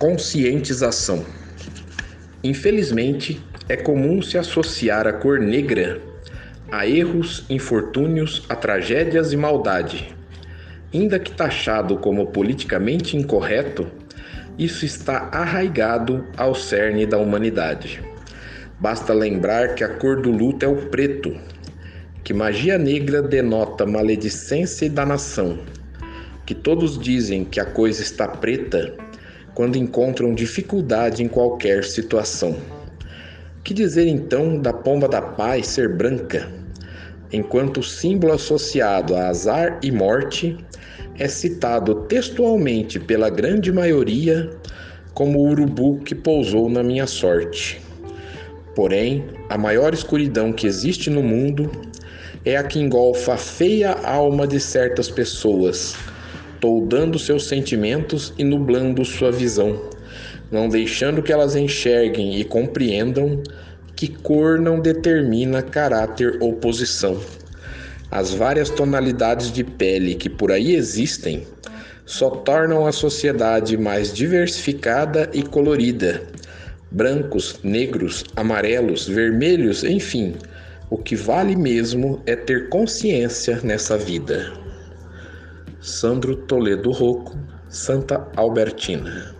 Conscientização. Infelizmente, é comum se associar a cor negra a erros, infortúnios, a tragédias e maldade. Ainda que taxado como politicamente incorreto, isso está arraigado ao cerne da humanidade. Basta lembrar que a cor do luto é o preto, que magia negra denota maledicência e danação, que todos dizem que a coisa está preta quando encontram dificuldade em qualquer situação. Que dizer então da pomba da paz ser branca, enquanto o símbolo associado a azar e morte é citado textualmente pela grande maioria como o urubu que pousou na minha sorte. Porém, a maior escuridão que existe no mundo é a que engolfa a feia alma de certas pessoas toldando seus sentimentos e nublando sua visão, não deixando que elas enxerguem e compreendam que cor não determina caráter ou posição. As várias tonalidades de pele que por aí existem só tornam a sociedade mais diversificada e colorida. Brancos, negros, amarelos, vermelhos, enfim, o que vale mesmo é ter consciência nessa vida. Sandro Toledo Rocco, Santa Albertina.